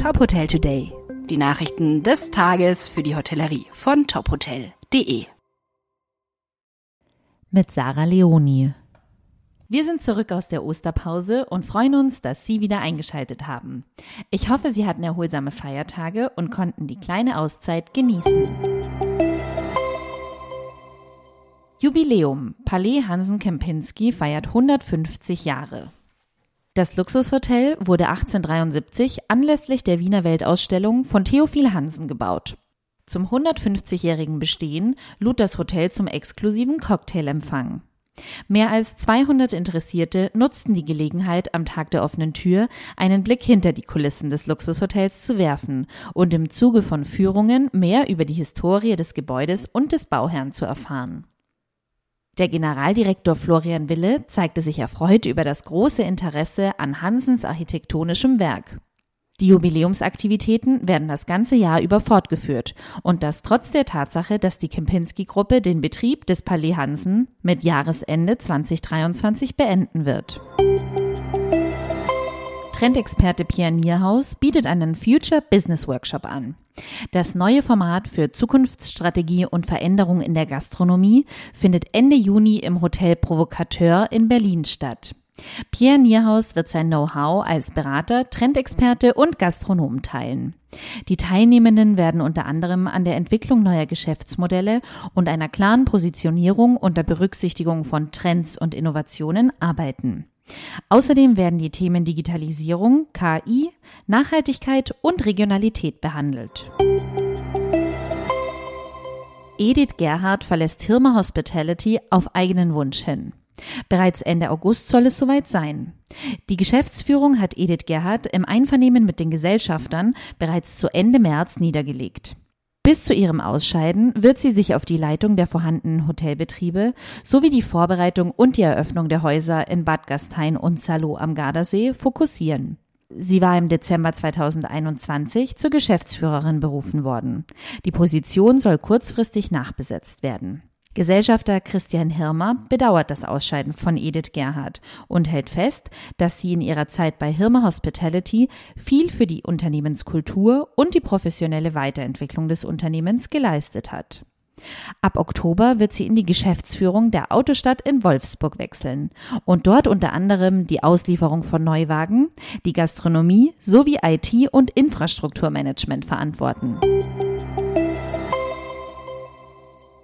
Top Hotel Today. Die Nachrichten des Tages für die Hotellerie von tophotel.de. Mit Sarah Leoni. Wir sind zurück aus der Osterpause und freuen uns, dass Sie wieder eingeschaltet haben. Ich hoffe, Sie hatten erholsame Feiertage und konnten die kleine Auszeit genießen. Jubiläum. Palais Hansen Kempinski feiert 150 Jahre. Das Luxushotel wurde 1873 anlässlich der Wiener Weltausstellung von Theophil Hansen gebaut. Zum 150-jährigen Bestehen lud das Hotel zum exklusiven Cocktailempfang. Mehr als 200 Interessierte nutzten die Gelegenheit, am Tag der offenen Tür einen Blick hinter die Kulissen des Luxushotels zu werfen und im Zuge von Führungen mehr über die Historie des Gebäudes und des Bauherrn zu erfahren. Der Generaldirektor Florian Wille zeigte sich erfreut über das große Interesse an Hansens architektonischem Werk. Die Jubiläumsaktivitäten werden das ganze Jahr über fortgeführt und das trotz der Tatsache, dass die Kempinski-Gruppe den Betrieb des Palais Hansen mit Jahresende 2023 beenden wird. Trendexperte Pierre Nierhaus bietet einen Future Business Workshop an. Das neue Format für Zukunftsstrategie und Veränderung in der Gastronomie findet Ende Juni im Hotel Provocateur in Berlin statt. Pierre Nierhaus wird sein Know-how als Berater, Trendexperte und Gastronom teilen. Die Teilnehmenden werden unter anderem an der Entwicklung neuer Geschäftsmodelle und einer klaren Positionierung unter Berücksichtigung von Trends und Innovationen arbeiten. Außerdem werden die Themen Digitalisierung, KI, Nachhaltigkeit und Regionalität behandelt. Edith Gerhard verlässt Hirmer Hospitality auf eigenen Wunsch hin. Bereits Ende August soll es soweit sein. Die Geschäftsführung hat Edith Gerhard im Einvernehmen mit den Gesellschaftern bereits zu Ende März niedergelegt. Bis zu ihrem Ausscheiden wird sie sich auf die Leitung der vorhandenen Hotelbetriebe sowie die Vorbereitung und die Eröffnung der Häuser in Bad Gastein und Salo am Gardasee fokussieren. Sie war im Dezember 2021 zur Geschäftsführerin berufen worden. Die Position soll kurzfristig nachbesetzt werden. Gesellschafter Christian Hirmer bedauert das Ausscheiden von Edith Gerhard und hält fest, dass sie in ihrer Zeit bei Hirmer Hospitality viel für die Unternehmenskultur und die professionelle Weiterentwicklung des Unternehmens geleistet hat. Ab Oktober wird sie in die Geschäftsführung der Autostadt in Wolfsburg wechseln und dort unter anderem die Auslieferung von Neuwagen, die Gastronomie sowie IT- und Infrastrukturmanagement verantworten.